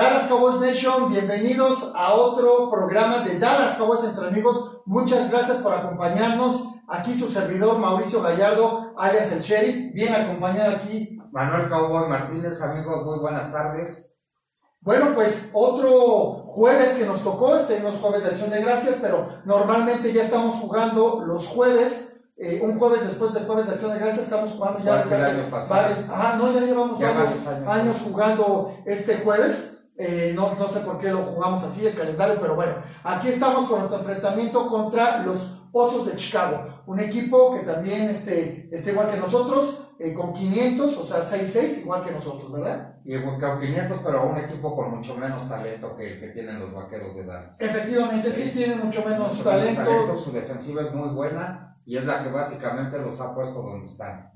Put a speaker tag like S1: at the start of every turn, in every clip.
S1: Dallas Cowboys Nation, bienvenidos a otro programa de Dallas Cowboys entre amigos. Muchas gracias por acompañarnos. Aquí su servidor Mauricio Gallardo, alias el Sheriff, bien acompañado aquí.
S2: Manuel Cowboy Martínez, amigos, muy buenas tardes.
S1: Bueno, pues otro jueves que nos tocó, este no es jueves de acción de gracias, pero normalmente ya estamos jugando los jueves eh, un jueves después del jueves de Acción de Gracias estamos jugando ya
S2: desde hace varios,
S1: ajá, no, ya llevamos varios años, jugando este jueves. Eh, no, no sé por qué lo jugamos así el calendario, pero bueno, aquí estamos con nuestro enfrentamiento contra los Osos de Chicago, un equipo que también este, está igual que nosotros, eh, con 500, o sea, 6-6, igual que nosotros, ¿verdad?
S2: Y con 500, pero un equipo con mucho menos talento que el que tienen los vaqueros de Dallas.
S1: Efectivamente, sí, tienen mucho menos talento.
S2: Su defensiva es muy buena y es la que básicamente los ha puesto donde están.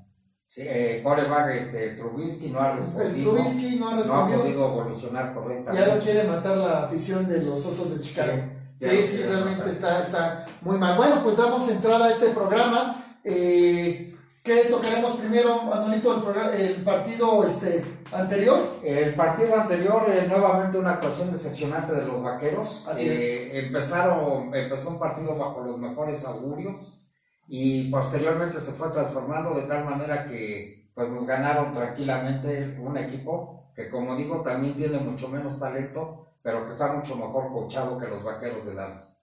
S2: Sí, eh, este, Trubisky no ha respondido.
S1: Trubisky no ha respondido.
S2: No ha podido evolucionar correctamente.
S1: Ya lo quiere matar la afición de los Osos de Chicago. Sí, sí, realmente está, está muy mal. Bueno, pues damos entrada a este programa. Eh, ¿Qué tocaremos primero, Manuelito, el, el, partido este, anterior?
S2: El partido anterior, eh, nuevamente una actuación decepcionante de los vaqueros.
S1: Así es.
S2: Eh, empezaron, empezó un partido bajo los mejores augurios y posteriormente se fue transformando de tal manera que pues nos ganaron tranquilamente un equipo que como digo también tiene mucho menos talento, pero que está mucho mejor coachado que los vaqueros de Dallas.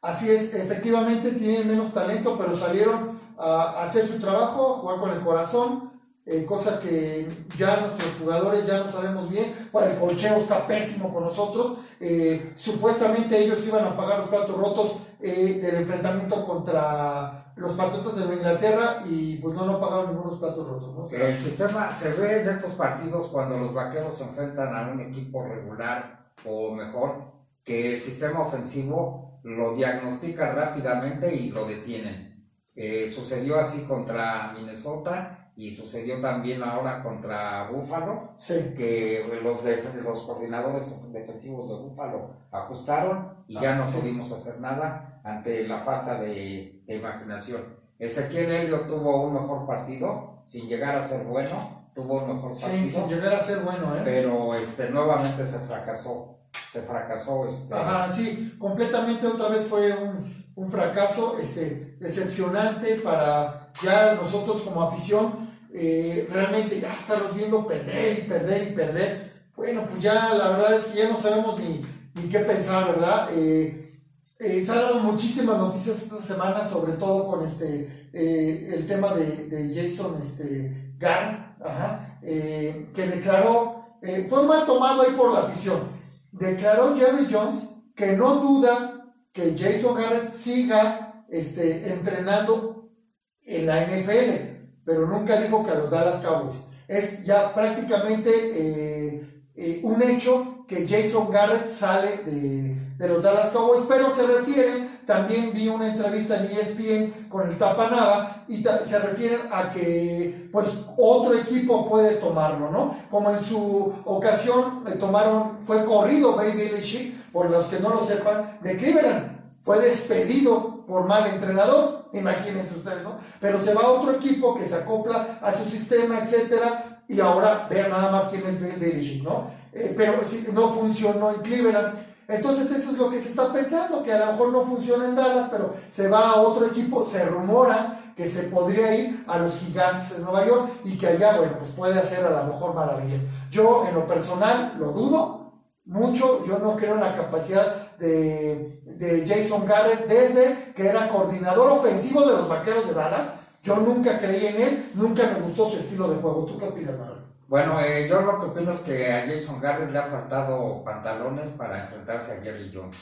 S1: Así es, efectivamente tienen menos talento, pero salieron a hacer su trabajo, jugar con el corazón, eh, cosa que ya nuestros jugadores ya no sabemos bien. Bueno, el colcheo está pésimo con nosotros. Eh, supuestamente ellos iban a pagar los platos rotos eh, del enfrentamiento contra los Patriotas de Inglaterra y pues no, no pagaron ningunos platos rotos. ¿no?
S2: el sistema se ve en estos partidos cuando los vaqueros se enfrentan a un equipo regular o mejor, que el sistema ofensivo lo diagnostica rápidamente y lo detienen. Eh, sucedió así contra Minnesota y sucedió también ahora contra Buffalo, que los, los coordinadores defensivos de Buffalo ajustaron y ya no pudimos hacer nada ante la falta de, imaginación. Ezequiel Helio tuvo un mejor partido, sin llegar a ser bueno, tuvo un mejor partido.
S1: Sí, sin llegar a ser bueno, ¿eh?
S2: Pero este, nuevamente se fracasó, se fracasó. Este...
S1: Ajá, sí, completamente otra vez fue un, un fracaso este, decepcionante para ya nosotros como afición, eh, realmente ya estarlos viendo perder y perder y perder. Bueno, pues ya la verdad es que ya no sabemos ni, ni qué pensar, ¿verdad? Eh, eh, se han dado muchísimas noticias esta semana, sobre todo con este, eh, el tema de, Jason este, que declaró, fue mal tomado ahí por la afición, declaró Jerry Jones que no duda que Jason Garrett siga este, entrenando en la NFL, pero nunca dijo que a los Dallas Cowboys. Es ya prácticamente un hecho que Jason Garrett sale de de los Dallas Cowboys, pero se refieren, también vi una entrevista en ESPN con el Tapanaba y se refieren a que pues otro equipo puede tomarlo, ¿no? Como en su ocasión le tomaron, fue corrido Baby Belichick, por los que no lo sepan, de Cleveland. Fue despedido por mal entrenador, imagínense ustedes, ¿no? Pero se va a otro equipo que se acopla a su sistema, etcétera, y ahora vean nada más quién es Belichick, ¿no? Eh, pero si no funcionó en Cleveland. Entonces eso es lo que se está pensando, que a lo mejor no funciona en Dallas, pero se va a otro equipo, se rumora que se podría ir a los gigantes de Nueva York y que allá, bueno, pues puede hacer a lo mejor maravillas. Yo en lo personal lo dudo mucho, yo no creo en la capacidad de, de Jason Garrett desde que era coordinador ofensivo de los Vaqueros de Dallas. Yo nunca creí en él, nunca me gustó su estilo de juego. ¿Tú qué opinas, Manuel?
S2: Bueno, eh, yo lo que opino es que a Jason Garrett le ha faltado pantalones para enfrentarse a Jerry Jones.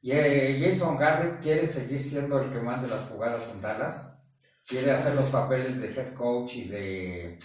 S2: Y eh, Jason Garrett quiere seguir siendo el que mande las jugadas en Dallas, quiere hacer los papeles de head coach y de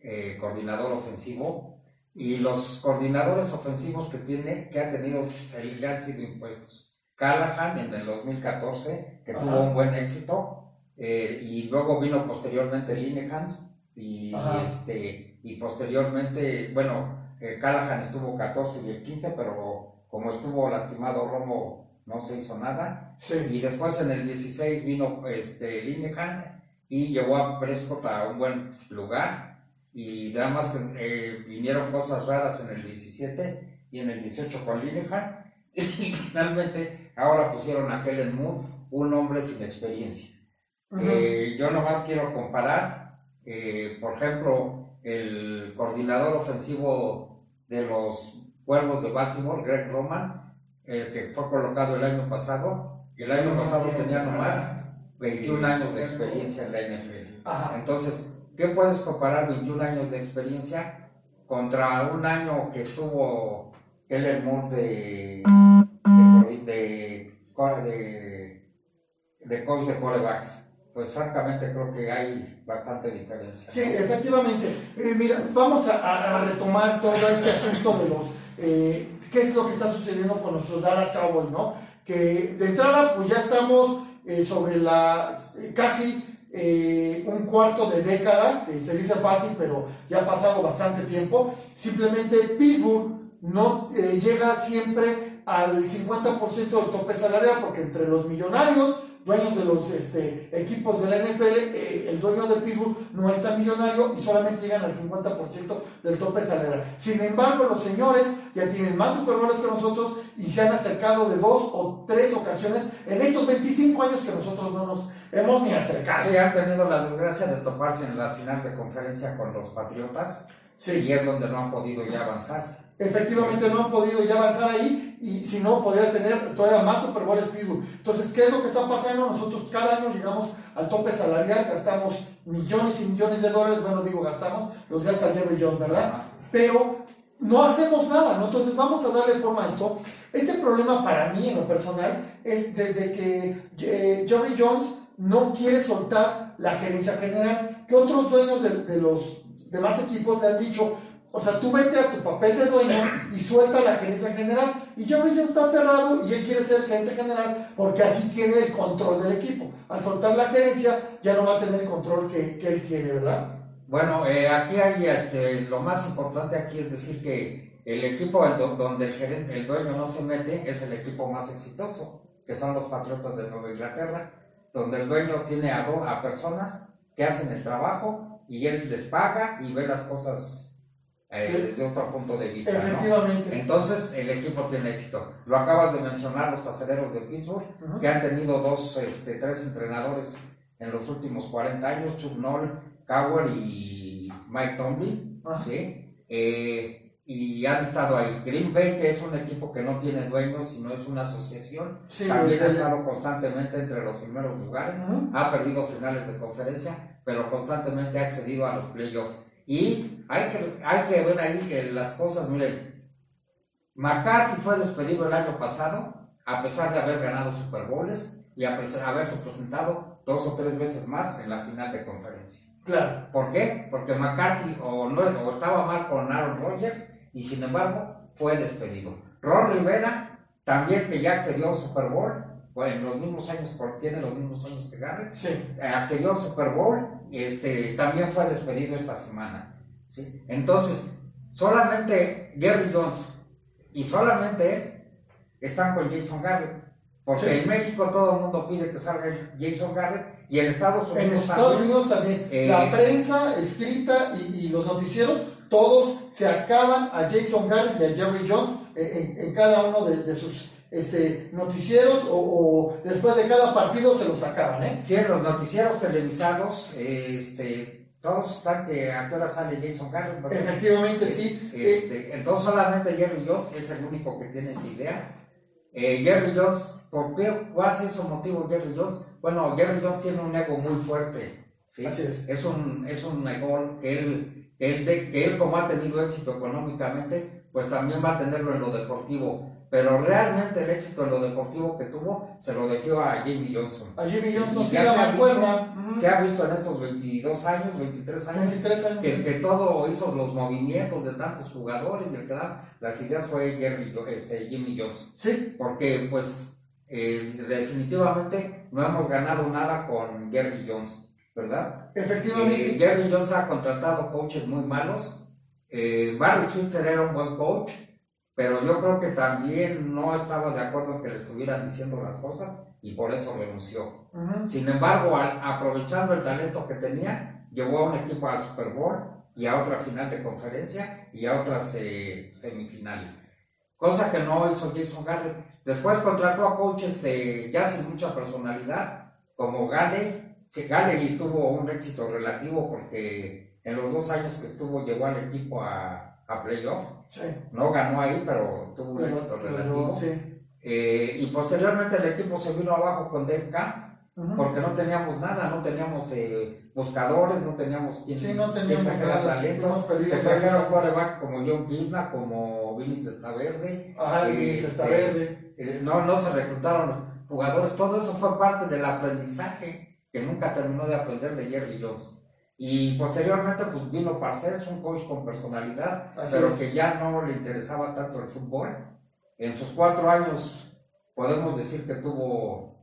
S2: eh, coordinador ofensivo. Y los coordinadores ofensivos que tiene, que ha tenido, se le han sido impuestos. Callahan en el 2014, que tuvo un buen éxito, y luego vino posteriormente Linehan, y este y posteriormente, bueno, eh, Callahan estuvo 14 y el 15, pero como estuvo lastimado Romo no se hizo nada. Y después en el 16 vino este, Linehan y llevó a Prescott a un buen lugar. Y nada más eh, vinieron cosas raras en el 17 y en el 18 con Linehan y finalmente ahora pusieron a Kellen Moore, un hombre sin experiencia. Eh, yo nomás quiero comparar, eh, por ejemplo, el coordinador ofensivo de los Cuervos de Baltimore, Greg Roman, que fue colocado el año pasado, y el año pasado tenía nomás 21 años de experiencia en la NFL. Entonces, ¿qué puedes comparar 21 años de experiencia contra un año que estuvo el Moore de, de, de, de, coach de corebacks? Pues francamente creo que hay bastante diferencia.
S1: Sí, efectivamente. Eh, mira, vamos a, retomar todo este asunto de los... Eh, ¿Qué es lo que está sucediendo con nuestros Dallas Cowboys, no? Que de entrada, pues ya estamos eh, sobre la casi eh, un cuarto de década, se dice fácil, pero ya ha pasado bastante tiempo. Simplemente Pittsburgh no llega siempre al 50% del tope salarial, porque entre los millonarios dueños de los este, equipos de la NFL, eh, el dueño de Pittsburgh no es tan millonario y solamente llegan al 50% del tope salarial. Sin embargo, los señores ya tienen más Super que nosotros y se han acercado de dos o tres ocasiones en estos 25 años que nosotros no nos hemos ni acercado.
S2: Sí, han tenido la desgracia de toparse en la final de conferencia con los Patriotas. Sí. Y es donde no han podido ya avanzar.
S1: Efectivamente no han podido ya avanzar ahí y si no, podría tener todavía más Super Bowl Pittsburgh. Entonces, ¿qué es lo que está pasando? Nosotros cada año llegamos al tope salarial, gastamos millones y millones de dólares, bueno, digo gastamos, los gasta Jerry Jones, ¿verdad? Pero no hacemos nada, ¿no? Entonces vamos a darle forma a esto. Este problema para mí en lo personal es desde que eh, Jerry Jones no quiere soltar la gerencia general, que otros dueños de, de los demás equipos le han dicho, o sea, tú vete a tu papel de dueño y suelta la gerencia general. Y Jerry Jones está aferrado y él quiere ser gerente general porque así tiene el control del equipo. Al soltar la gerencia ya no va a tener el control que, él tiene, ¿verdad?
S2: Bueno, eh, aquí hay este, lo más importante aquí es decir que el equipo donde el, gerente, el dueño no se mete es el equipo más exitoso, que son los Patriotas de Nueva Inglaterra, donde el dueño tiene a, a personas que hacen el trabajo y él les paga y ve las cosas eh, desde otro punto de vista.
S1: Efectivamente.
S2: Entonces, el equipo tiene éxito. Lo acabas de mencionar, los aceleros de Pittsburgh, que han tenido dos, este, tres entrenadores en los últimos 40 años, Chuck Noll, Cowher y Mike Tomlin, ¿sí? Eh, y han estado ahí. Green Bay, que es un equipo que no tiene dueños, sino es una asociación, también ha estado constantemente entre los primeros lugares, ha perdido finales de conferencia, pero constantemente ha accedido a los playoffs y hay que, hay que ver ahí las cosas, miren, McCarthy fue despedido el año pasado, a pesar de haber ganado Super Bowls y a haberse presentado dos o tres veces más en la final de conferencia.
S1: Claro.
S2: ¿Por qué? Porque McCarthy o, no, o estaba mal con Aaron Rodgers y sin embargo fue despedido. Ron Rivera, también que ya accedió al Super Bowl, en los mismos años, porque tiene los mismos años que Garrett,
S1: sí.
S2: Eh, accedió al Super Bowl, este, también fue despedido esta semana. ¿sí? Entonces, solamente Gary Jones y solamente él están con Jason Garrett. Porque en México todo el mundo pide que salga Jason Garrett y en Estados Unidos
S1: en Estados Unidos también. Eh, la prensa escrita y, los noticieros, todos se acaban a Jason Garrett y a Jerry Jones eh, en, cada uno de sus este, noticieros o, después de cada partido se los sacaban, ¿eh?
S2: Sí, los noticieros televisados, este, todos están que a qué hora sale Jason Garrett.
S1: Efectivamente, sí.
S2: Este, entonces solamente Jerry Jones es el único que tiene esa idea. Eh, Jerry Jones, ¿por qué? ¿Cuál es ese motivo Jerry Jones? Bueno, Jerry Jones tiene un ego muy fuerte. ¿sí?
S1: Así es.
S2: Es un, es un ego que él, que él, como ha tenido éxito económicamente, pues también va a tenerlo en lo deportivo pero realmente el éxito en lo deportivo que tuvo se lo dejó a Jimmy Johnson.
S1: A Jimmy Johnson,
S2: sí, se, ha visto, se ha visto en estos 22 años, 23 años, Que, que, todo hizo los movimientos de tantos jugadores y el que da las ideas fue Jerry, este, Jimmy Johnson.
S1: Sí.
S2: Porque, pues, eh, definitivamente no hemos ganado nada con Jerry Johnson, ¿verdad?
S1: Efectivamente.
S2: Eh, Jerry Johnson ha contratado coaches muy malos. Eh, Barry Switzer era un buen coach pero yo creo que también no estaba de acuerdo en que le estuvieran diciendo las cosas y por eso renunció. Sin embargo, aprovechando el talento que tenía, llevó a un equipo al Super Bowl y a otra final de conferencia y a otras eh, semifinales. Cosa que no hizo Jason Garrett. Después contrató a coaches ya sin mucha personalidad, como Gale. Gale tuvo un éxito relativo porque en los dos años que estuvo llevó al equipo a, a playoff. No ganó ahí, pero tuvo un éxito relativo. Eh, y posteriormente el equipo se vino abajo con Dave porque no teníamos nada, no teníamos eh, buscadores, no teníamos
S1: quien, sí, no teníamos
S2: talento. Se trajeron quarterback como John Gilna, como Billy Testaverde.
S1: Ajá,
S2: este, eh, no, no se reclutaron los jugadores, todo eso fue parte del aprendizaje que nunca terminó de aprender de Jerry Jones. Y posteriormente pues vino Parcells, un coach con personalidad, pero que ya no le interesaba tanto el fútbol. En sus cuatro años podemos decir que tuvo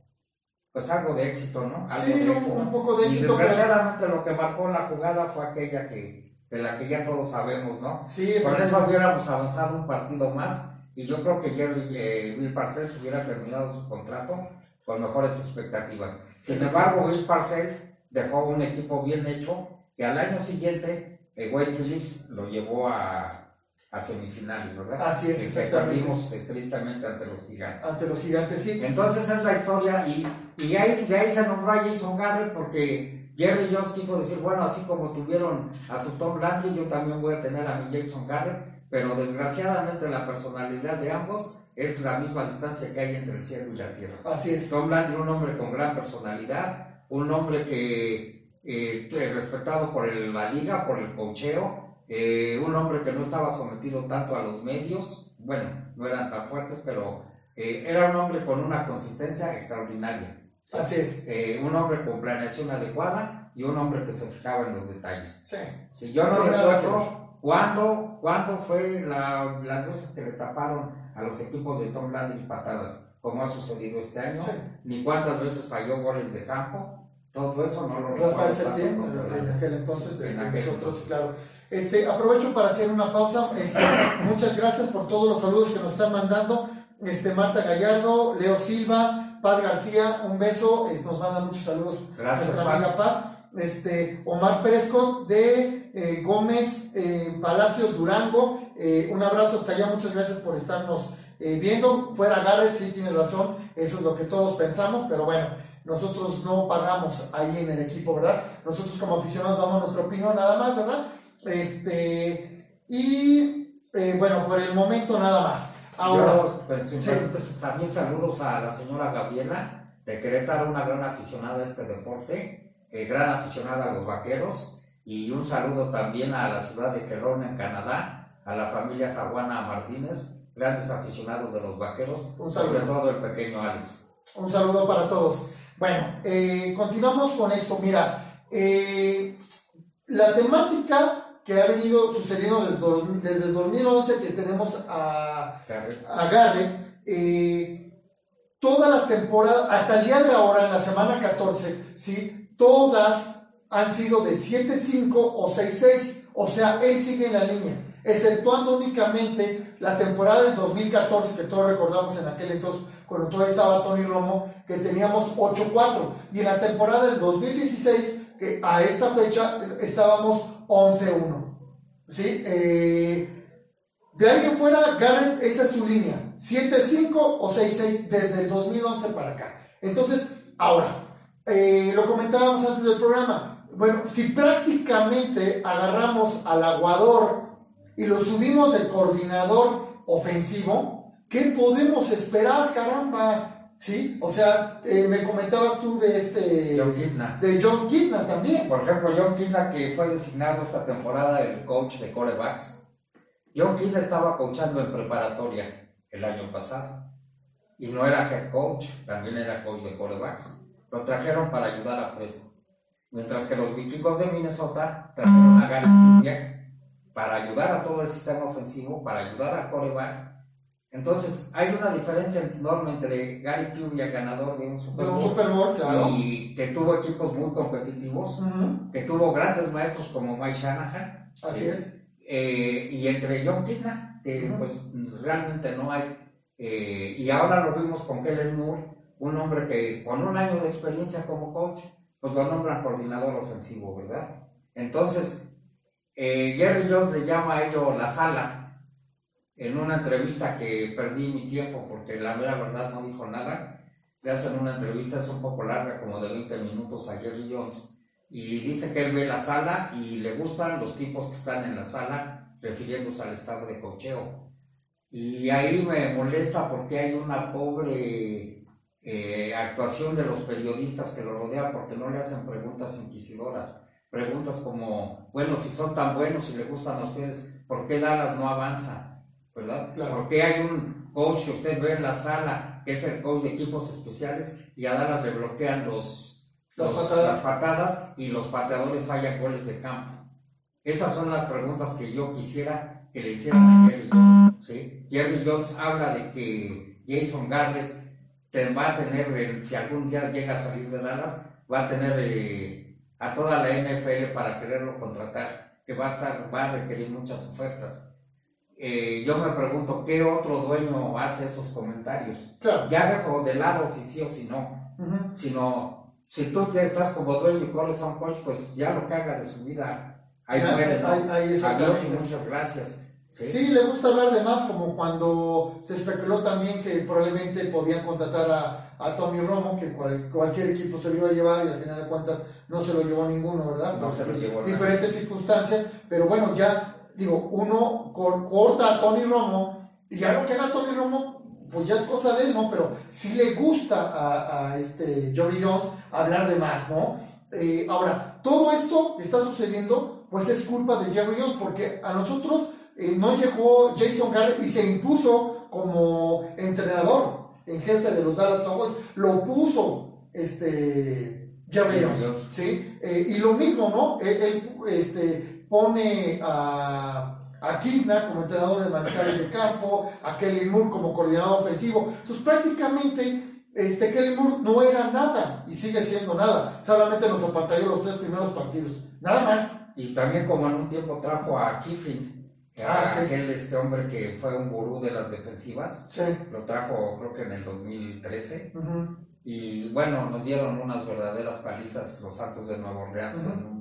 S2: pues algo de éxito, ¿no? Algo
S1: sí, de éxito. Un, poco de éxito.
S2: Y desgraciadamente lo que marcó la jugada fue aquella que, de la que ya todos sabemos, ¿no?
S1: Sí.
S2: Con eso hubiéramos avanzado un partido más y yo creo que Jerry, eh, Will Parcells hubiera terminado su contrato con mejores expectativas. Sin embargo, Will Parcells dejó un equipo bien hecho que al año siguiente eh, Wade Phillips lo llevó a, a semifinales, ¿verdad?
S1: Así es, exactamente.
S2: Perdimos eh, tristemente ante los gigantes.
S1: Ante los gigantes, sí.
S2: Entonces es la historia y, y ahí, de ahí se nombró a Jason Garrett porque Jerry Jones quiso decir, bueno, así como tuvieron a su Tom Landry, yo también voy a tener a mi Jason Garrett, pero desgraciadamente la personalidad de ambos es la misma distancia que hay entre el cielo y la tierra.
S1: Así es.
S2: Tom Landry, un hombre con gran personalidad, un hombre que eh, respetado por la liga, por el cocheo, eh, un hombre que no estaba sometido tanto a los medios, bueno, no eran tan fuertes, pero eh, era un hombre con una consistencia extraordinaria.
S1: Así es.
S2: Eh, un hombre con planeación adecuada y un hombre que se fijaba en los detalles.
S1: Sí.
S2: Si yo no recuerdo cuándo, cuándo fue la, las veces que le taparon a los equipos de Tom Landry patadas, como ha sucedido este año, ni cuántas veces falló goles de campo. Todo eso no lo
S1: recuerdo. en aquel entonces, en aquel nosotros, claro este, aprovecho para hacer una pausa. Este, muchas gracias por todos los saludos que nos están mandando. Este, Marta Gallardo, Leo Silva, Paz García, un beso. nos manda muchos saludos
S2: gracias,
S1: nuestra amiga Paz. Este, Omar Perezco de eh, Gómez eh, Palacios Durango. Eh, un abrazo hasta allá. Muchas gracias por estarnos viendo. Fuera Garrett, sí tiene razón. Eso es lo que todos pensamos, pero bueno. Nosotros no pagamos ahí en el equipo, ¿verdad? Nosotros como aficionados damos nuestra opinión nada más, ¿verdad? Este, y eh, bueno, por el momento nada más.
S2: Ahora, también saludos a la señora Gabriela de Querétaro, una gran aficionada a este deporte, eh, gran aficionada a los vaqueros, y un saludo también a la ciudad de Querón en Canadá, a la familia Zaguana Martínez, grandes aficionados de los vaqueros, un sobre todo el pequeño Alex.
S1: Un saludo para todos. Bueno, eh, continuamos con esto. Mira, la temática que ha venido sucediendo desde, desde 2011 que tenemos a, a Garrett, eh, todas las temporadas, hasta el día de ahora, en la semana 14, ¿sí? todas han sido de 7-5 o 6-6, o sea, él sigue en la línea, exceptuando únicamente la temporada del 2014, que todos recordamos en aquel entonces, cuando todavía estaba Tony Romo, que teníamos 8-4, y en la temporada del 2016, que a esta fecha estábamos 11-1. ¿Sí? Eh, de alguien fuera, Garrett, esa es su línea. 7-5 o 6-6 desde el 2011 para acá. Entonces, ahora, eh, lo comentábamos antes del programa. Bueno, si prácticamente agarramos al aguador y lo subimos del coordinador ofensivo, ¿qué podemos esperar, caramba? ¿Sí? O sea, eh, me comentabas tú de este...
S2: John Kidna.
S1: De John Kidna también.
S2: Por ejemplo, John Kidna que fue designado esta temporada el coach de corebacks. John Kidna estaba coachando en preparatoria el año pasado. Y no era head coach, también era coach de corebacks. Lo trajeron para ayudar a Fresco. Mientras que los vikingos de Minnesota trajeron a Gary Kubiak para ayudar a todo el sistema ofensivo, para ayudar a coreback entonces, hay una diferencia enorme entre Gary Kubiak, ganador de un
S1: Super Bowl,
S2: y que tuvo equipos muy competitivos, que tuvo grandes maestros como Mike Shanahan.
S1: Así es.
S2: Eh, y entre John Kidna, que pues realmente no hay. Eh, y ahora lo vimos con Kellen Moore, un hombre que con un año de experiencia como coach, pues lo nombran coordinador ofensivo, ¿verdad? Entonces, Eh, Jerry Jones le llama a ello la sala. En una entrevista que perdí mi tiempo porque la mera verdad no dijo nada, le hacen una entrevista, es un poco larga, como de 20 minutos a Jerry Jones, y dice que él ve la sala y le gustan los tipos que están en la sala, refiriéndose al estado de cocheo. Y ahí me molesta porque hay una pobre eh, actuación de los periodistas que lo rodean porque no le hacen preguntas inquisidoras. Preguntas como, bueno, si son tan buenos y le gustan a ustedes, ¿por qué Dallas no avanza? ¿Verdad? ¿Por qué hay un coach que usted ve en la sala, que es el coach de equipos especiales, y a Dallas le bloquean los, los-
S1: patadas.
S2: las patadas y los pateadores fallan goles de campo? Esas son las preguntas que yo quisiera que le hicieran a Jerry Jones. ¿sí? Jerry Jones habla de que Jason Garrett te va a tener, eh, si algún día llega a salir de Dallas, va a tener eh, a toda la NFL para quererlo contratar, que va a, estar, va a requerir muchas ofertas. Eh, yo me pregunto, ¿qué otro dueño hace esos comentarios?
S1: Claro.
S2: Ya dejo de lado si sí o si no, sino si tú ya estás como dueño y corres a un coach, pues ya lo haga de su vida, ahí
S1: Ya,
S2: muere, ¿no?
S1: ahí- ahí
S2: Adiós y muchas gracias. ¿sí?
S1: Sí, le gusta hablar de más, como cuando se especuló también que probablemente podían contratar a, a Tommy Romo, que cual- cualquier equipo se lo iba a llevar y al final de cuentas no se lo llevó ninguno, ¿verdad?
S2: No se lo llevó.
S1: Diferentes circunstancias, pero bueno, ya digo, uno cor- corta a Tony Romo y ya lo que haga Tony Romo, pues ya es cosa de él, ¿no? Pero sí le gusta a, a este Jerry Jones hablar de más, ¿no? Eh, ahora, todo esto que está sucediendo, pues es culpa de Jerry Jones, porque a nosotros eh, no llegó Jason Garrett y se impuso como entrenador en jefe de los Dallas Cowboys, lo puso este Jerry Jones,
S2: Jones.
S1: ¿sí? Eh, y lo mismo, ¿no? Él, él, este, pone a, a Kidna como entrenador de manejadores de campo, a Kelly Moore como coordinador ofensivo. Entonces, prácticamente, este, Kelly Moore no era nada y sigue siendo nada. Solamente nos apantalló los tres primeros partidos. Nada más.
S2: Y también como en un tiempo trajo a Kiffin,
S1: Ah, sí.
S2: aquel este hombre que fue un gurú de las defensivas,
S1: Sí.
S2: lo trajo creo que en el 2013,
S1: Ujú.
S2: y bueno, nos dieron unas verdaderas palizas los Santos de Nueva Orleans
S1: Ujú.
S2: en un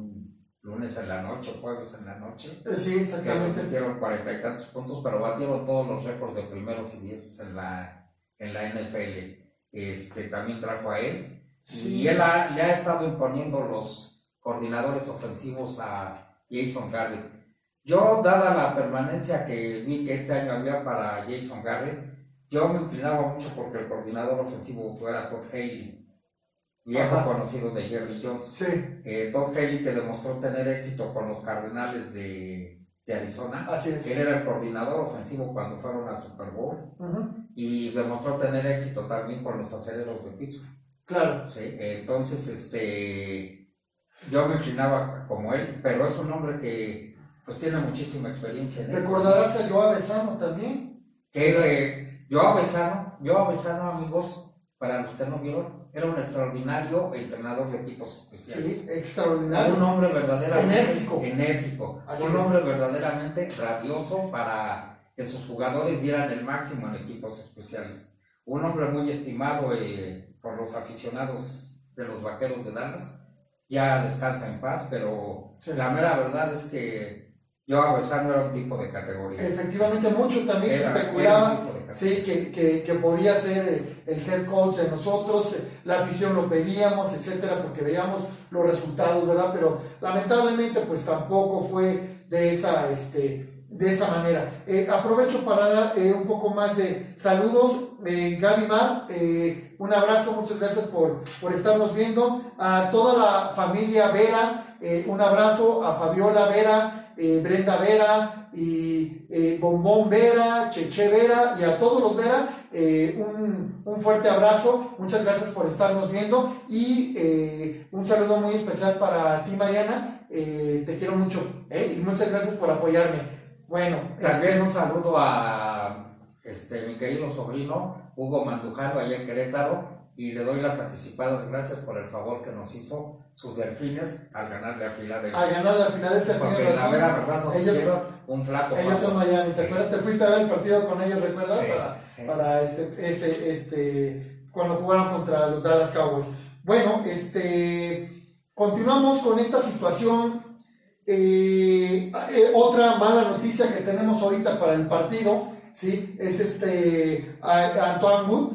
S2: lunes en la noche, jueves en la noche,
S1: Eh, Sí, exactamente.
S2: metieron cuarenta y tantos puntos, pero batieron todos los récords de primeros y dieces en la, en la NFL. Este, también trajo a él,
S1: Sí.
S2: y él ha- le ha estado imponiendo los coordinadores ofensivos a Jason Garrett. Yo, dada la permanencia que vi que este año había para Jason Garrett, yo me inclinaba mucho porque el coordinador ofensivo fuera Todd Haley, viejo
S1: Ajá.
S2: conocido de Jerry Jones.
S1: Sí,
S2: Eh, Todd Haley que demostró tener éxito con los Cardenales de, de Arizona.
S1: así es.
S2: Él era el coordinador ofensivo cuando fueron al Super Bowl
S1: Ujú.
S2: y demostró tener éxito también con los aceleros de Pittsburgh.
S1: Claro.
S2: Sí, entonces, este, yo me inclinaba como él, pero es un hombre que pues tiene muchísima experiencia en.
S1: Recordarás a Joao Besano también.
S2: Que, que Joao Besano, Joao Besano, amigos, para los que no vieron, era un extraordinario entrenador de equipos
S1: Sí,
S2: especiales. Un
S1: extraordinario.
S2: hombre verdaderamente
S1: Enérgico.
S2: enérgico, un
S1: es.
S2: hombre verdaderamente rabioso para que sus jugadores dieran el máximo en equipos especiales. Un hombre muy estimado eh, por los aficionados de los vaqueros de Dallas. Ya descansa en paz, pero
S1: Sí.
S2: la mera verdad es que Joao Besano era un tipo de categoría.
S1: Efectivamente, mucho también se
S2: Era-
S1: especulaba. Sí, que, que, que podía ser el head coach de nosotros, la afición lo pedíamos, etcétera, porque veíamos los resultados, ¿verdad? Pero lamentablemente, pues tampoco fue de esa, este, de esa manera. Eh, aprovecho para dar eh, un poco más de saludos. Eh, Gaby Mar, eh, un abrazo, muchas gracias por, por estarnos viendo. A toda la familia Vera, un abrazo. A Fabiola Vera, eh, Brenda Vera y eh, Bombón Vera, Cheche Vera y a todos los Vera, eh, un, un fuerte abrazo, muchas gracias por estarnos viendo y un saludo muy especial para ti Mariana, te quiero mucho y muchas gracias por apoyarme. Bueno,
S2: También un saludo a este, mi querido sobrino Hugo Mandujano allá en Querétaro y le doy las anticipadas gracias por el favor que nos hizo sus delfines al a
S1: a ganar la final de este
S2: Porque
S1: tiene
S2: la
S1: razón.
S2: vera verdad nos
S1: Ellos-
S2: hicieron un flaco
S1: Ellos son. Miami, ¿te
S2: Sí.
S1: acuerdas? Te fuiste a ver el partido con ellos, ¿recuerdas?
S2: Sí,
S1: Para,
S2: sí.
S1: para este, ese, este, cuando jugaron contra los Dallas Cowboys. Bueno, este, continuamos con esta situación eh, eh, otra mala noticia que tenemos ahorita para el partido, ¿sí? Es este Antoine Wood,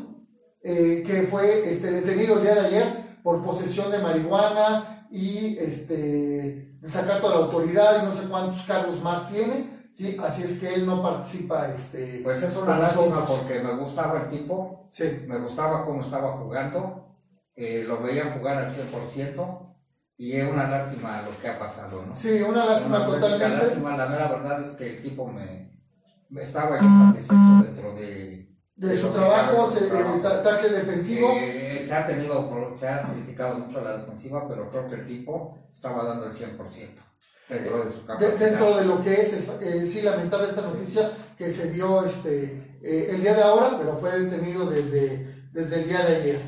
S1: eh, que fue este, detenido el día de ayer por posesión de marihuana y este, desacato a la autoridad y no sé cuántos cargos más tiene. Sí, así es que él no participa. Este,
S2: pues es una lástima porque me gustaba el tipo, sí. me gustaba cómo estaba jugando, lo veía jugar al 100%, y es una lástima lo que ha pasado, ¿no?
S1: Sí, una lástima totalmente.
S2: La lástima, la mera verdad es que el tipo me, estaba insatisfecho dentro de,
S1: de, su trabajo, el ataque defensivo.
S2: Eh, se ha tenido, se ha criticado mucho la defensiva, pero creo que el tipo estaba dando el 100% dentro de su capacidad.
S1: Dentro de lo que es, eh, sí, lamentable esta noticia que se dio este, eh, el día de ahora, pero fue detenido desde, desde el día de ayer.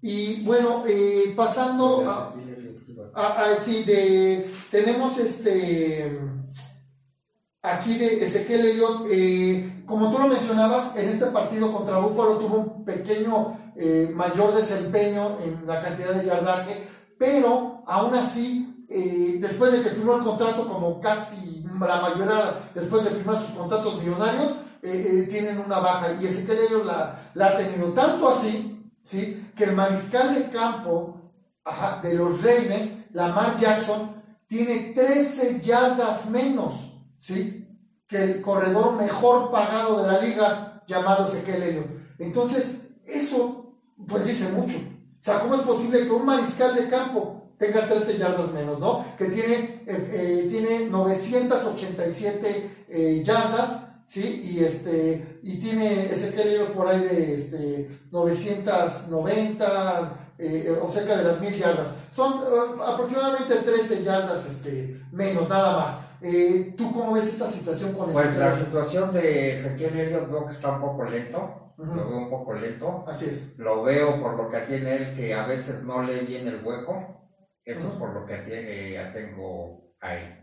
S1: Y bueno, pasando a... Ah, sí, de, tenemos este, aquí de Ezequiel Elliott, eh, como tú lo mencionabas, en este partido contra Búfalo tuvo un pequeño eh, mayor desempeño en la cantidad de yardaje, pero aún así, eh, después de que firmó el contrato, como casi la mayoría, después de firmar sus contratos millonarios, tienen una baja y Ezequiel Elliott la, la ha tenido tanto así, ¿sí? que el mariscal de campo de los Ravens, Lamar Jackson, tiene 13 yardas menos, ¿sí? Que el corredor mejor pagado de la liga, llamado Ezequiel Elliott. Entonces, eso, pues dice mucho. O sea, ¿cómo es posible que un mariscal de campo tenga 13 yardas menos, ¿no? Que tiene, eh, eh, tiene 987 eh, yardas, ¿sí? Y, este, y tiene Ezequiel Elliott por ahí de este, 990, eh, o cerca de las mil yardas. Son eh, aproximadamente 13 yardas este, menos, nada más. Eh, ¿Tú cómo ves esta situación con
S2: Pues la situación de Ezequiel Elliott veo que está un poco lento, lo veo un poco lento.
S1: Así es.
S2: Lo veo por lo que tiene él que a veces no lee bien el hueco, eso es por lo que tiene, ya tengo ahí.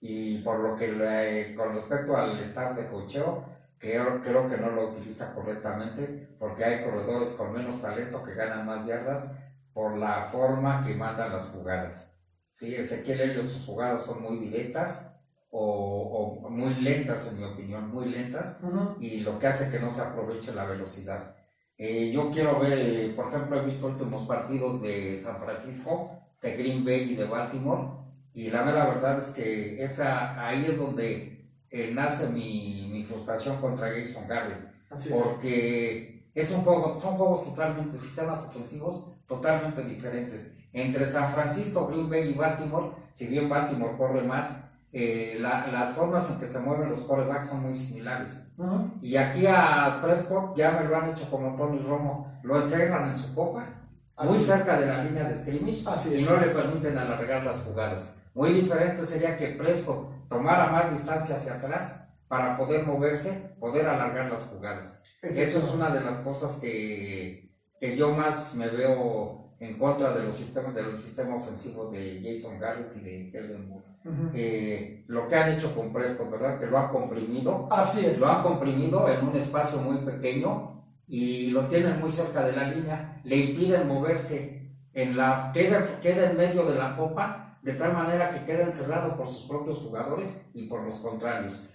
S2: Y por lo que con respecto al staff de cocheo, creo, creo que no lo utiliza correctamente porque hay corredores con menos talento que ganan más yardas por la forma que mandan las jugadas. Sí, Ezequiel Elliott, sus jugadas son muy directas o, o, muy lentas, en mi opinión, muy lentas, y lo que hace que no se aproveche la velocidad. Eh, yo quiero ver, por ejemplo, he visto últimos partidos de San Francisco, de Green Bay y de Baltimore, y la verdad es que esa, ahí es donde eh, nace mi, mi, frustración contra Jason Garrett. porque es. un juego, son juegos totalmente, sistemas ofensivos totalmente diferentes. Entre San Francisco, Green Bay y Baltimore, si bien Baltimore corre más, eh, las formas en que se mueven los quarterbacks son muy similares. Y aquí a Prescott ya me lo han hecho como Tony Romo, lo encerran en su copa, muy cerca de la línea de scrimmage, y no le permiten alargar las jugadas. Muy diferente sería que Prescott tomara más distancia hacia atrás para poder moverse, poder alargar las jugadas. Eso es una de las cosas que, que yo más me veo en contra de los sistemas del sistema ofensivo de Jason Garrett y de Kevin Moore. Eh, lo que han hecho con Prescott, ¿verdad? Que lo han comprimido.
S1: Así es.
S2: Lo han comprimido en un espacio muy pequeño y lo tienen muy cerca de la línea. Le impiden moverse en la queda, queda en medio de la copa de tal manera que queda encerrado por sus propios jugadores y por los contrarios.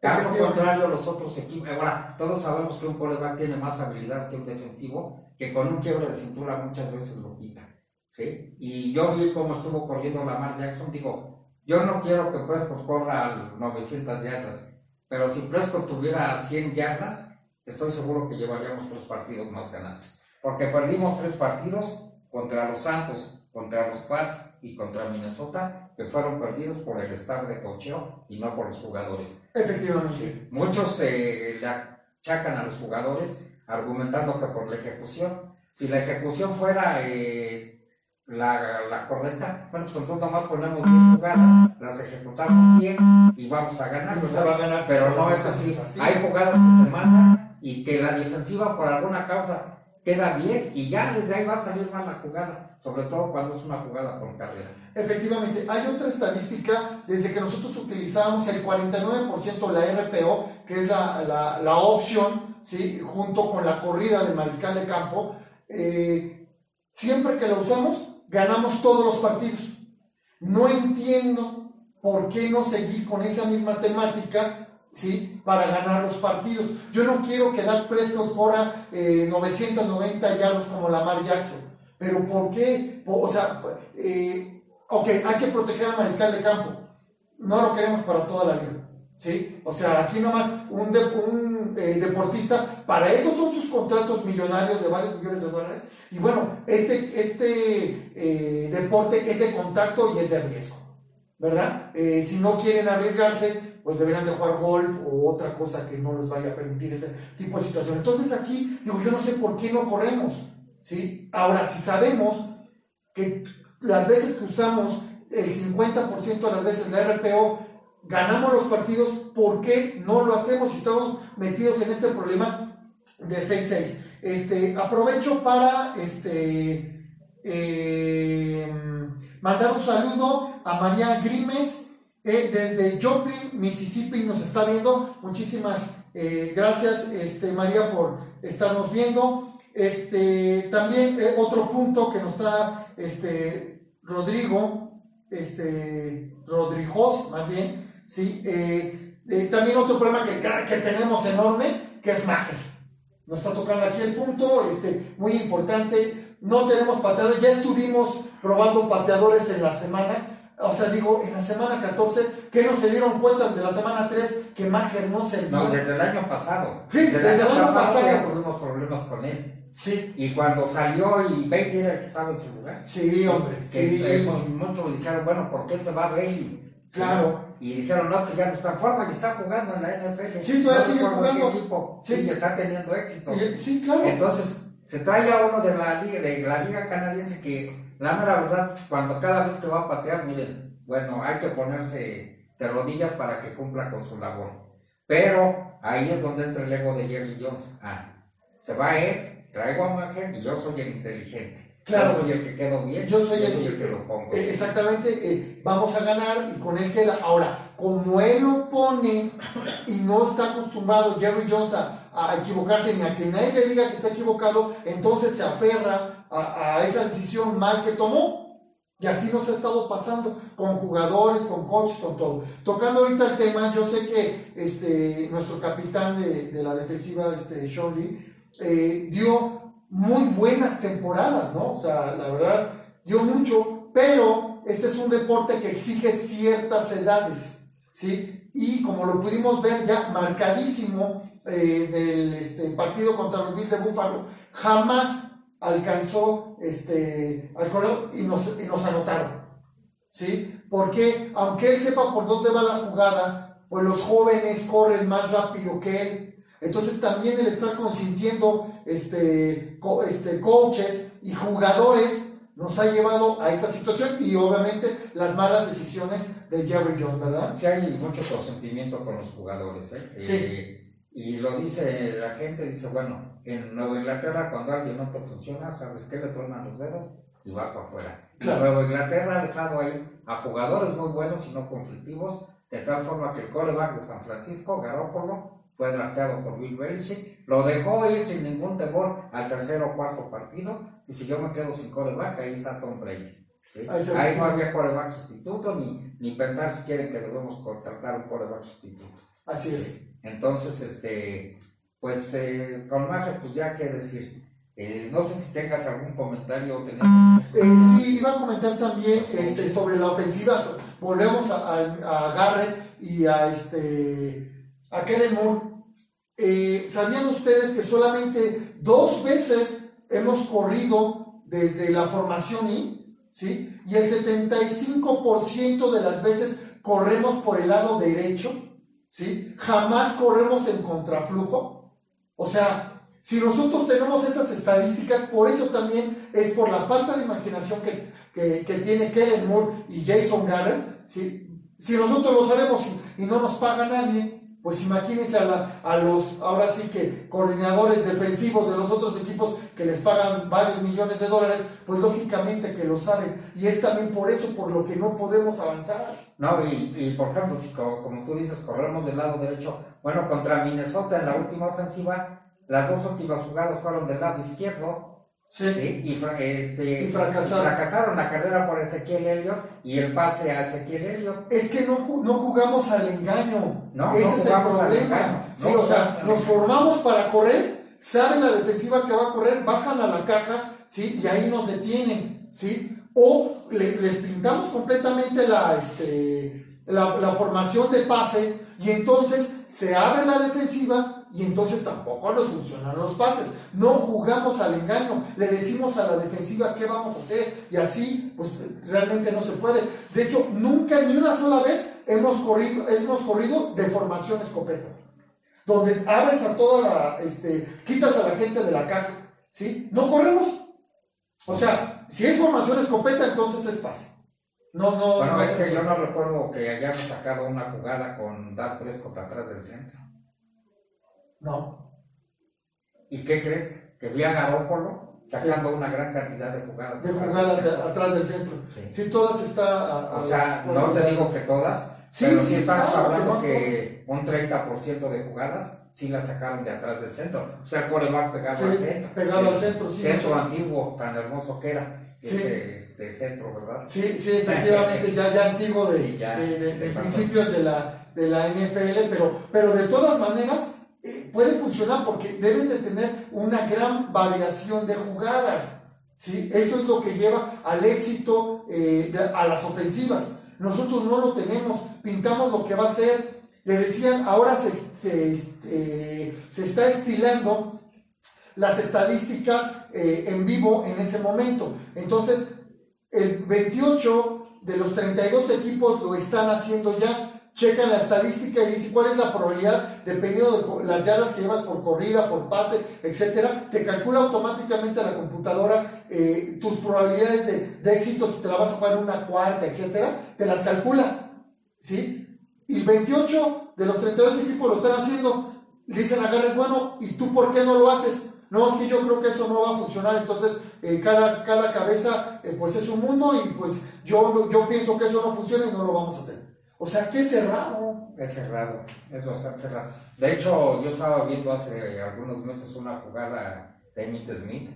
S2: Caso contrario, los otros equipos, ahora todos sabemos que un quarterback tiene más habilidad que un defensivo, que con un quiebre de cintura muchas veces lo quita. ¿sí? Y yo vi cómo estuvo corriendo Lamar Jackson, digo, yo no quiero que Prescott corra a 900 yardas, pero si Prescott tuviera 100 yardas, estoy seguro que llevaríamos tres partidos más ganados. Porque perdimos tres partidos contra los Santos, contra los Pats y contra Minnesota, que fueron perdidos por el staff de cocheo y no por los jugadores.
S1: Efectivamente.
S2: Muchos eh, le achacan a los jugadores argumentando que por la ejecución. Si la ejecución fuera eh, la, la, correcta, bueno, pues entonces nomás ponemos 10 jugadas, las ejecutamos bien y vamos a ganar.
S1: se va a ganar
S2: pero no es así. Hay jugadas que se mandan y que la defensiva por alguna causa queda bien y ya desde ahí va a salir mal la jugada, sobre todo cuando es una jugada con carrera.
S1: Efectivamente, hay otra estadística, desde que nosotros utilizamos el 49% de la RPO, que es la, la, opción, ¿sí? junto con la corrida de mariscal de campo, eh, siempre que la usamos, ganamos todos los partidos. No entiendo ¿por qué no seguir con esa misma temática ¿sí? Para ganar los partidos. Yo no quiero que Dak Prescott corra 990 yardas como Lamar Jackson. Pero ¿por qué? O sea, eh, ok, hay que proteger al mariscal de campo. No lo queremos para toda la vida. ¿Sí? O sea, aquí nomás un, un eh, deportista, para eso son sus contratos millonarios de varios millones de dólares. Y bueno, este, este eh, deporte es de contacto y es de riesgo. ¿Verdad? si no quieren arriesgarse, pues deberían de jugar golf o otra cosa que no les vaya a permitir ese tipo de situación. Entonces aquí, digo, yo no sé por qué no corremos, ¿sí? Ahora, si sabemos que las veces que usamos el 50% de las veces la RPO, ganamos los partidos, ¿por qué no lo hacemos si estamos metidos en este problema de 6-6? Este, aprovecho para este, eh, mandar un saludo a María Grimes, eh, desde Joplin, Mississippi nos está viendo. Muchísimas eh, gracias, este, María, por estarnos viendo. Este, también eh, otro punto que nos está este, Rodrigo, este, Rodrijos, más bien, ¿sí? también otro problema que, que tenemos enorme, que es Mager. Nos está tocando aquí el punto, este, muy importante. No tenemos pateadores, ya estuvimos probando pateadores en la semana o sea, digo, en la semana 14, que no se dieron cuenta desde la semana 3 que Mager no servía.
S2: No, desde el año pasado.
S1: Sí, desde, el año, pasado,
S2: ya tuvimos problemas con él.
S1: Sí.
S2: Y cuando salió y Bailey era el que estaba en su lugar.
S1: Sí, hombre. Que sí.
S2: muchos dijeron, bueno, ¿por qué se va Bailey?
S1: Claro.
S2: Y dijeron, no, es que ya no está en forma y está jugando en la NFL.
S1: Sí, todavía sigue jugando.
S2: Equipo, sí. y está teniendo éxito.
S1: sí, claro.
S2: Entonces, se trae a uno de la liga, de la liga canadiense que, la verdad, cuando cada vez que va a patear, miren, bueno, hay que ponerse de rodillas para que cumpla con su labor. Pero ahí es donde entra el ego de Jerry Jones. Ah, se va él, traigo a Mager y yo soy el inteligente. Claro. Yo soy el que quedo bien.
S1: Yo soy, el, que lo pongo. Eh, exactamente, eh, vamos a ganar y con él queda. Ahora, como él lo pone y no está acostumbrado Jerry Jones a, equivocarse ni a que nadie le diga que está equivocado, entonces se aferra a, a esa decisión mal que tomó y así nos ha estado pasando con jugadores, con coaches, con todo. Tocando ahorita el tema, yo sé que este, nuestro capitán de, la defensiva, este, Sean Lee, eh, dio muy buenas temporadas, ¿no? O sea, la verdad, dio mucho, pero este es un deporte que exige ciertas edades, ¿sí? Y como lo pudimos ver ya marcadísimo eh, del este, partido contra los Bills de Buffalo, jamás alcanzó este, al corredor y nos, y nos anotaron. ¿Sí? Porque aunque él sepa por dónde va la jugada, pues los jóvenes corren más rápido que él. Entonces también él está consintiendo este, este, coaches y jugadores nos ha llevado a esta situación y obviamente las malas decisiones de Jerry Jones, ¿verdad?
S2: Que hay mucho consentimiento con los jugadores, ¿eh?
S1: Sí.
S2: Eh, y lo dice la gente, dice, bueno, en Nueva Inglaterra cuando alguien no te funciona, ¿sabes qué? Le tornan los dedos y va para afuera. Nueva Inglaterra ha dejado ahí a jugadores muy buenos y no conflictivos, de tal forma que el coreback de San Francisco, Garoppolo, fue drafteado por Bill Belichick, lo dejó ir sin ningún temor al tercer o cuarto partido, y si yo me quedo sin coreback, ahí está Tom Brady. Ahí, no había coreback sustituto, ni, ni pensar si quieren que debemos contratar un coreback sustituto.
S1: Así es.
S2: Entonces, este, pues eh, con Mario, pues ya qué decir. Eh, no sé si tengas algún comentario.
S1: Eh, sí, iba a comentar también este, sobre la ofensiva. Volvemos a, Garrett y a, este, a Kellen Moore. Eh, ¿Sabían ustedes que solamente dos veces hemos corrido desde la formación I? ¿sí? Y el 75% de las veces corremos por el lado derecho ¿sí? Jamás corremos en contraflujo. O sea, si nosotros tenemos esas estadísticas, por eso también es por la falta de imaginación que, que, tiene Kellen Moore y Jason Garrett, ¿sí? Si nosotros lo sabemos y, no nos paga nadie, pues imagínense a, a, los, ahora sí que, coordinadores defensivos de los otros equipos que les pagan varios millones de dólares, pues lógicamente que lo saben. Y es también por eso por lo que no podemos avanzar.
S2: No, y, por ejemplo, si como, tú dices, corremos del lado derecho, bueno, contra Minnesota en la última ofensiva, las dos últimas jugadas fueron del lado izquierdo, Sí. Y, este,
S1: y fracasaron.
S2: fracasaron la carrera por Ezequiel Elliott y el pase a Ezequiel Elliott.
S1: Es que no, no jugamos al engaño.
S2: No,
S1: Ese
S2: no
S1: es el
S2: jugamos al
S1: problema.
S2: engaño.
S1: Sí,
S2: No
S1: o sea,
S2: jugamos
S1: nos formamos para correr, saben la defensiva que va a correr, bajan a la caja, ¿sí? Y ahí nos detienen, ¿sí? O le- les pintamos completamente la, este, la, la formación de pase y entonces se abre la defensiva y entonces tampoco nos funcionan los pases. No jugamos al engaño, le decimos a la defensiva qué vamos a hacer y así pues realmente no se puede. De hecho, nunca ni una sola vez hemos corrido, hemos corrido de formación escopeta donde abres a toda la, este, quitas a la gente de la caja, ¿sí? No corremos. O sea, si es formación escopeta, entonces es pase. No, no,
S2: Bueno,
S1: no
S2: es que
S1: eso.
S2: yo no recuerdo que hayamos sacado una jugada con Dak Prescott atrás del centro.
S1: No.
S2: ¿Y qué crees? Que vi a Garópolo sacando una gran cantidad de jugadas.
S1: De
S2: del
S1: jugadas atrás del centro.
S2: Sí.
S1: Sí, todas está a- a
S2: O sea,
S1: las-
S2: no te digo que todas,
S1: Sí,
S2: pero
S1: sí,
S2: estamos
S1: claro,
S2: hablando
S1: que
S2: que un 30% de jugadas sí las sacaron de atrás del centro. O sea, el coreback pegado al centro.
S1: pegado al centro, sí,
S2: Centro
S1: no
S2: antiguo, tan hermoso que era.
S1: Sí.
S2: Ese de centro, ¿verdad?
S1: Sí, sí, efectivamente, ya, ya antiguo de,
S2: Sí, ya,
S1: de- de- principios de la, de la NFL, pero, pero de todas maneras puede funcionar porque deben de tener una gran variación de jugadas. ¿sí? Eso es lo que lleva al éxito eh, a las ofensivas. Nosotros no lo tenemos, pintamos lo que va a ser. Le decían, ahora se, se, este, se está estilando las estadísticas eh, en vivo en ese momento. Entonces, el 28 de los 32 equipos lo están haciendo ya. Checan la estadística y dicen cuál es la probabilidad, dependiendo de las yardas que llevas por corrida, por pase, etcétera. Te calcula automáticamente la computadora eh, tus probabilidades de, de éxito si te la vas a jugar una cuarta, etcétera. Te las calcula. ¿Sí? Y el 28 de los 32 equipos lo están haciendo. Dicen a Garrett, bueno, ¿y tú por qué no lo haces? No, es que yo creo que eso no va a funcionar, entonces eh, cada, cada cabeza eh, pues es un mundo y pues yo, yo pienso que eso no funciona y no lo vamos a hacer. O sea, qué cerrado.
S2: Es cerrado, es bastante cerrado. De hecho, yo estaba viendo hace algunos meses una jugada de Emmitt Smith,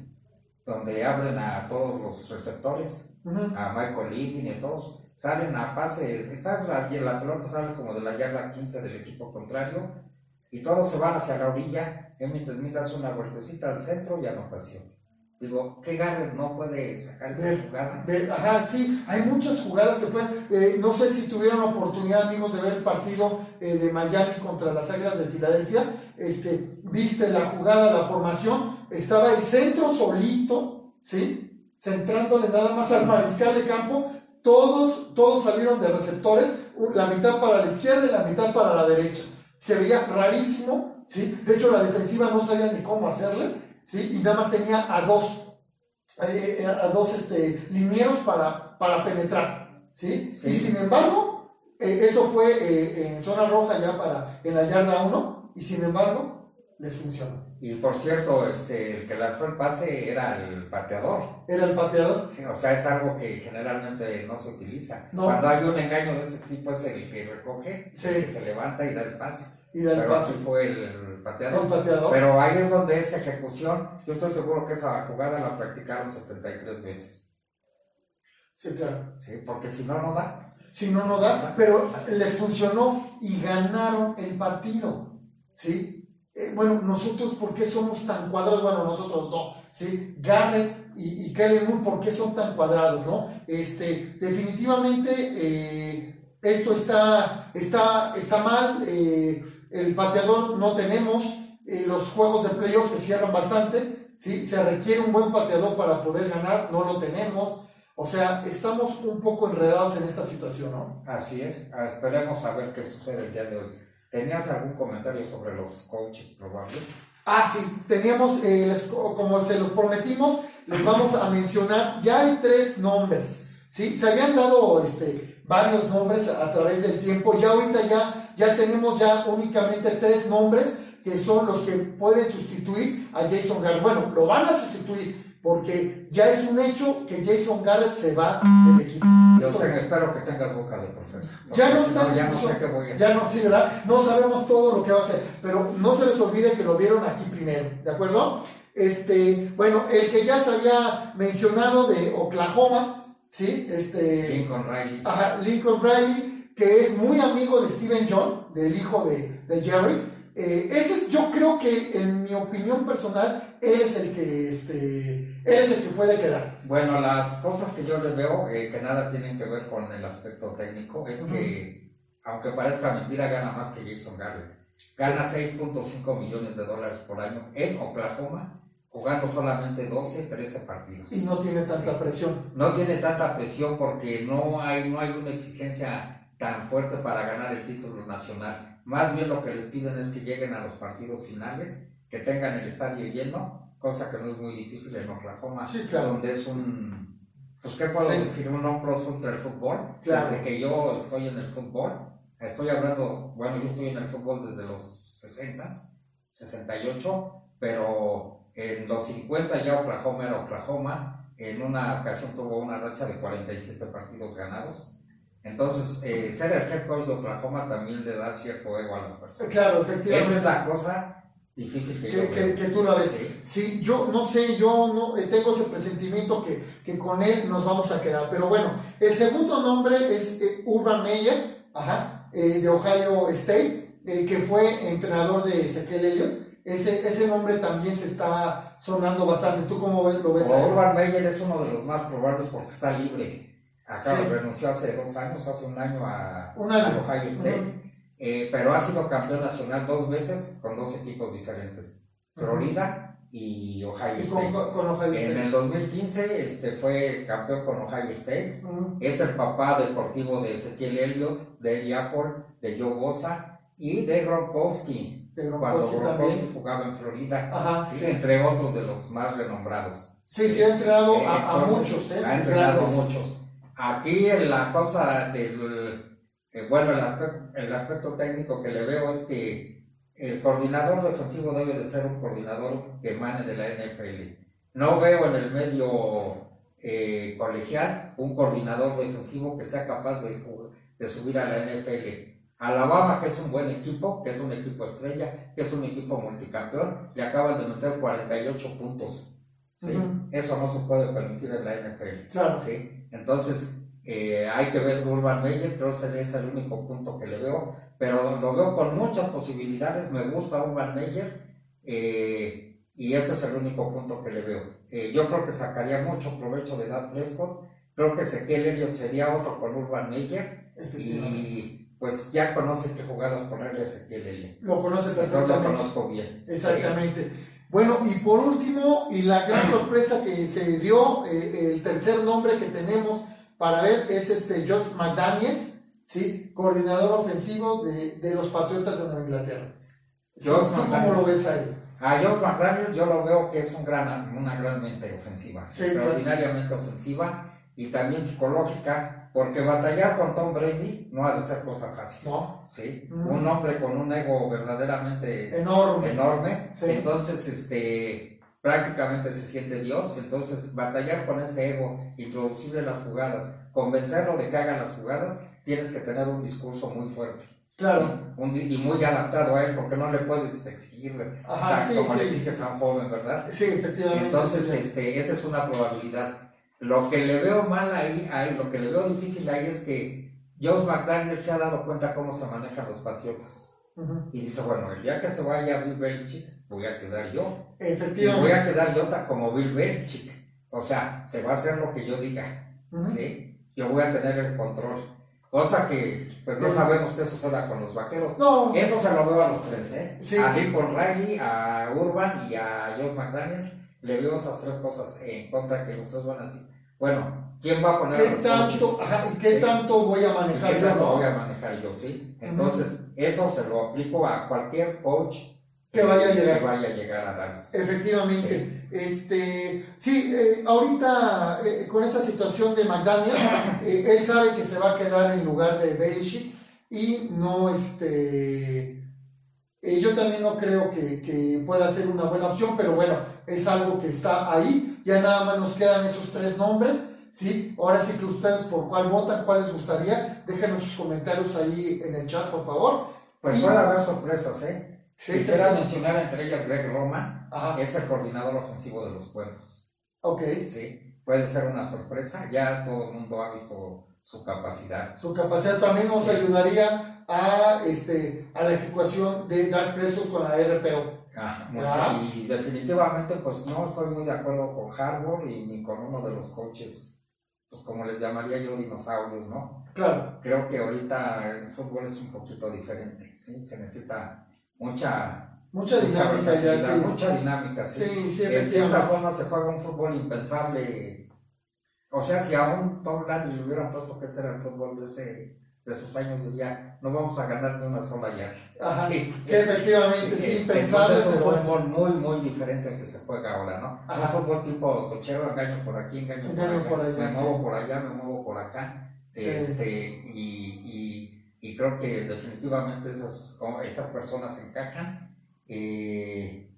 S2: donde abren a todos los receptores, a Michael Living y a todos, salen a pase, está la, la pelota sale como de la yarda 15 del equipo contrario, y todos se van hacia la orilla, Emmitt Smith hace una vueltecita al centro y anotación. Digo, ¿qué Garrett no puede sacar esa jugada?
S1: Ajá, sí, hay muchas jugadas que pueden. eh, no sé si tuvieron oportunidad, amigos, de ver el partido eh, de Miami contra las Águilas de Filadelfia. Este, viste la jugada, la formación, estaba el centro solito, ¿sí? Centrándole nada más al mariscal de campo. Todos, todos salieron de receptores, la mitad para la izquierda y la mitad para la derecha. Se veía rarísimo, ¿sí? De hecho, la defensiva no sabía ni cómo hacerle, ¿sí? Y nada más tenía a dos eh, eh, a dos este, linieros para, para penetrar, ¿sí?
S2: Sí.
S1: Y sin embargo, eh, eso fue eh, en zona roja ya para, en la yarda 1, y sin embargo, les funcionó.
S2: Y por cierto, este, el que lanzó el pase era el pateador.
S1: Era el pateador,
S2: Sí, o sea, es algo que generalmente no se utiliza.
S1: No.
S2: Cuando hay un engaño de ese tipo es el que recoge,
S1: Sí.
S2: el que se levanta y da el pase.
S1: Y da el
S2: Pero
S1: pase.
S2: así fue el, pateador.
S1: pateador.
S2: Pero ahí es donde esa ejecución, yo estoy seguro que esa jugada la practicaron 73 veces.
S1: Sí, claro.
S2: ¿sí? Porque si no, no da.
S1: Si no, no da, pero les funcionó y ganaron el partido, ¿sí? Eh, bueno, nosotros, ¿por qué somos tan cuadrados? Bueno, nosotros no, ¿sí? Garrett y, y Kellen Moore, ¿por qué son tan cuadrados, no? Este, definitivamente, eh, esto está, está, está mal, eh, el pateador no tenemos, eh, los juegos de playoffs se cierran bastante, ¿sí? Se requiere un buen pateador para poder ganar, no lo tenemos. O sea, estamos un poco enredados en esta situación, ¿no?
S2: Así es. Esperemos a ver qué sucede el día de hoy. ¿Tenías algún comentario sobre los coaches probables?
S1: Ah, sí, teníamos, eh, les- como se los prometimos, les vamos a mencionar, ya hay tres nombres, ¿sí? Se habían dado este, varios nombres a través del tiempo, ya ahorita ya, ya tenemos ya únicamente tres nombres que son los que pueden sustituir a Jason Garrett. Bueno, lo van a sustituir, porque ya es un hecho que Jason Garrett se va del equipo.
S2: Yo espero que tengas boca de profeta.
S1: Ya no está
S2: ya no sé qué voy a.
S1: Ya no, sí, ¿verdad? No sabemos todo lo que va a hacer, pero no se les olvide que lo vieron aquí primero, ¿de acuerdo? Este, bueno, el que ya se había mencionado de Oklahoma, ¿sí? Este,
S2: Lincoln Riley.
S1: Ajá, Lincoln Riley, que es muy amigo de Steven John, del hijo de, de Jerry. Eh, ese es, yo creo que en mi opinión personal, él es el que, este, él es el que puede quedar.
S2: Bueno, las cosas que yo le veo, eh, que nada tienen que ver con el aspecto técnico, es que, aunque parezca mentira, gana más que Jason Garrett. Gana 6.5 millones de dólares por año en Oklahoma, jugando solamente 12, 13 partidos.
S1: Y no tiene tanta presión.
S2: No tiene tanta presión porque no hay, no hay una exigencia tan fuerte para ganar el título nacional. Más bien lo que les piden es que lleguen a los partidos finales, que tengan el estadio lleno, cosa que no es muy difícil en Oklahoma, donde es un, pues qué puedo decir, un no plus del fútbol. Desde que yo estoy en el fútbol, estoy hablando, bueno, yo estoy en el fútbol desde los 60, 68, pero en los 50 ya Oklahoma era Oklahoma. En una ocasión tuvo una racha de 47 partidos ganados entonces, eh, ser el head coach de Oklahoma también le da cierto ego a las personas.
S1: Claro, efectivamente.
S2: Esa es la cosa difícil que,
S1: que, que, que tú la ves. Sí. yo no sé, yo no eh, tengo ese presentimiento que, que, con él nos vamos a quedar. Pero bueno, el segundo nombre es eh, Urban Meyer, ajá, de Ohio State, que fue entrenador de Ezequiel Elliott. Ese, ese nombre también se está sonando bastante. ¿Tú cómo ves, lo ves?
S2: Urban Meyer es uno de los más probables porque está libre. Acá renunció hace dos años, hace un año a, Ohio State, eh, pero ha sido campeón nacional dos veces con dos equipos diferentes, Florida y Ohio State. En el 2015 este, fue campeón con Ohio State, es el papá deportivo de Ezequiel Elliott, de Eli Apple, de Joe Bosa y de Gronkowski, cuando Gronkowski jugaba en Florida, entre otros de los más renombrados.
S1: Sí, sí, ha entrenado a, muchos, ¿eh?
S2: Ha entrenado a muchos. Aquí la cosa del, eh, bueno, el aspecto, técnico que le veo es que el coordinador defensivo debe de ser un coordinador que emane de la NFL. No veo en el medio eh, colegial un coordinador defensivo que sea capaz de, de subir a la NFL. Alabama, que es un buen equipo, que es un equipo estrella, que es un equipo multicampeón, le acaban de meter 48 puntos. Eso no se puede permitir en la NFL.
S1: Claro.
S2: ¿sí? Entonces, eh, hay que ver Urban Meyer, creo que ese es el único punto que le veo, pero lo veo con muchas posibilidades, me gusta Urban Meyer, eh, y ese es el único punto que le veo. Eh, yo creo que sacaría mucho provecho de Dan Prescott, creo que Ezequiel Elliott sería otro con Urban Meyer, y pues ya conoce qué jugadas ponerle a Ezequiel Elliott.
S1: Lo conoce perfectamente.
S2: Yo lo conozco bien.
S1: Exactamente. Bueno, y por último, y la gran sorpresa que se dio, eh, el tercer nombre que tenemos para ver es este George McDaniels, ¿sí? coordinador ofensivo de, de los Patriotas de Nueva Inglaterra. ¿Tú cómo lo ves ahí?
S2: A George McDaniels yo lo veo que es un gran, una gran mente ofensiva, extraordinariamente ofensiva y también psicológica porque batallar con Tom Brady no ha de ser cosa fácil.
S1: No.
S2: ¿sí? Un hombre con un ego verdaderamente
S1: enorme.
S2: enorme. Entonces, este, prácticamente se siente Dios. Entonces, batallar con ese ego, introducirle las jugadas, convencerlo de que haga las jugadas, tienes que tener un discurso muy fuerte.
S1: Claro.
S2: y muy adaptado a él, porque no le puedes exigir
S1: Ajá,
S2: como le dices a un joven, ¿verdad?
S1: Sí, efectivamente.
S2: Entonces, este, esa es una probabilidad. Lo que le veo mal ahí, ahí, lo que le veo difícil ahí es que Josh McDaniel se ha dado cuenta cómo se manejan los patriotas. Y dice, bueno, el día que se vaya Bill Belichick, voy a quedar yo.
S1: Efectivamente.
S2: Y voy a quedar yo como Bill Belichick. O sea, se va a hacer lo que yo diga. ¿sí? Yo voy a tener el control. Cosa que, pues no sabemos qué suceda con los vaqueros.
S1: No.
S2: Eso se lo veo a los tres, ¿eh?
S1: Sí.
S2: A Lincoln Riley, a Urban y a Josh McDaniels. Le veo esas tres cosas en contra que ustedes van a decir bueno, ¿quién va a poner
S1: ¿Qué tanto, ¿Y qué tanto voy a manejar
S2: ¿Qué tanto voy a manejar yo, sí? Entonces, eso se lo aplico a cualquier coach
S1: que vaya a llegar,
S2: que vaya a, llegar a.
S1: Efectivamente. Sí. Este, sí, eh, ahorita eh, con esta situación de McDaniel, eh, él sabe que se va a quedar en lugar de Belichick y no este Eh, yo también no creo que, que, pueda ser una buena opción, pero bueno, es algo que está ahí. Ya nada más nos quedan esos tres nombres, ¿sí? Ahora sí que ustedes por cuál votan, cuál les gustaría, déjenos sus comentarios ahí en el chat, por favor.
S2: Pues puede haber sorpresas, ¿eh? Sí, Quisiera mencionar entre ellas Greg Roma, que es el coordinador ofensivo de los pueblos.
S1: Ok.
S2: Sí, puede ser una sorpresa. Ya todo el mundo ha visto su capacidad.
S1: Su capacidad también nos ayudaría a, este, a la ejecución de dar prestos con la RPO.
S2: Y definitivamente pues no estoy muy de acuerdo con Harvard y ni con uno de los coaches, pues como les llamaría yo dinosaurios, ¿no?
S1: Claro.
S2: Creo que ahorita el fútbol es un poquito diferente, ¿sí? Se necesita mucha...
S1: Mucha dinámica ya, sí.
S2: Mucha dinámica, sí.
S1: Sí, sí,
S2: En cierta forma se juega un fútbol impensable o sea, si a un Tom Brady le hubieran puesto que este era el fútbol de, ese, de sus años, diría, no vamos a ganar ni una sola ya.
S1: Ajá, sí, efectivamente, sí, este, pensable.
S2: Es un fútbol muy, muy diferente al que se juega ahora, ¿no? Ajá. Un fútbol tipo cochero, engaño por aquí, engaño, por, allá, me muevo por allá, me muevo por acá. Este, y, y, y, creo que definitivamente esas, esas personas encajan. Eh,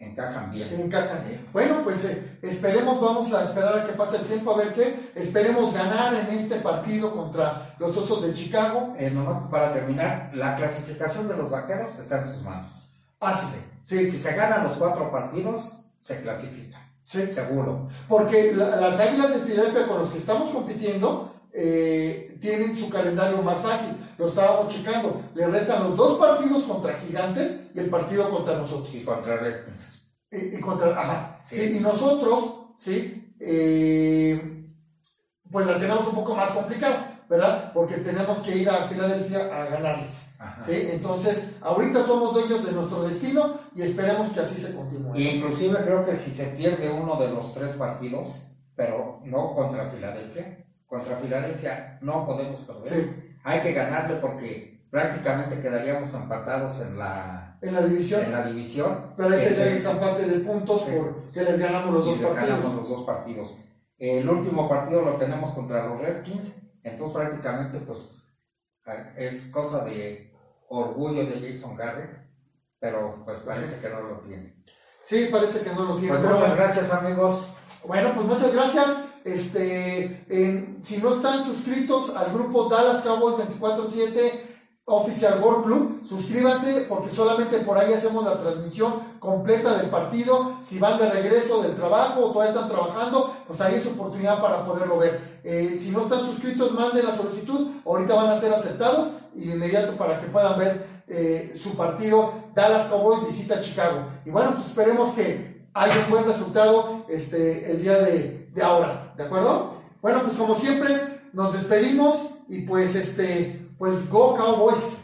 S2: Encajan bien.
S1: Encajan. Bueno, pues eh, esperemos, vamos a esperar a que pase el tiempo a ver qué. Esperemos ganar en este partido contra los Osos de Chicago.
S2: Eh, nomás para terminar, la clasificación de los vaqueros está en sus manos.
S1: Ah, sí. sí.
S2: Si se ganan los cuatro partidos, se clasifica.
S1: Sí.
S2: Seguro.
S1: Porque las Águilas de Filadelfia con los que estamos compitiendo eh, tienen su calendario más fácil. Lo estábamos checando. Le restan los dos partidos contra Gigantes y el partido contra nosotros.
S2: Y contra Redskins.
S1: Y, contra, ajá. Sí. y nosotros, ¿sí? Eh, pues la tenemos un poco más complicada, ¿verdad? Porque tenemos que ir a Filadelfia a ganarles. ¿sí? Entonces, ahorita somos dueños de nuestro destino y esperemos que así se continúe.
S2: Inclusive creo que si se pierde uno de los tres partidos, pero no contra Filadelfia, contra Filadelfia no podemos perder. Hay que ganarle porque prácticamente quedaríamos empatados en la,
S1: en la división.
S2: En la división.
S1: Pero ese es el desempate de puntos por que les ganamos los dos
S2: les
S1: partidos.
S2: Ganamos los dos partidos. El último partido lo tenemos contra los Redskins, entonces prácticamente pues es cosa de orgullo de Jason Garrett, pero pues parece que no lo tiene.
S1: Sí, parece que no lo tiene.
S2: Pues muchas gracias amigos.
S1: Bueno, pues muchas gracias. Este, si no están suscritos al grupo Dallas Cowboys 24-7 Oficial World Club, suscríbanse porque solamente por ahí hacemos la transmisión completa del partido. Si van de regreso del trabajo o todavía están trabajando, pues ahí es oportunidad para poderlo ver. Eh, si no están suscritos, manden la solicitud. Ahorita van a ser aceptados y de inmediato para que puedan ver eh, su partido Dallas Cowboys visita Chicago. Y bueno, pues esperemos que haya un buen resultado este, el día de, de ahora. ¿De acuerdo? Bueno, pues como siempre, nos despedimos y pues este, pues go Cowboys.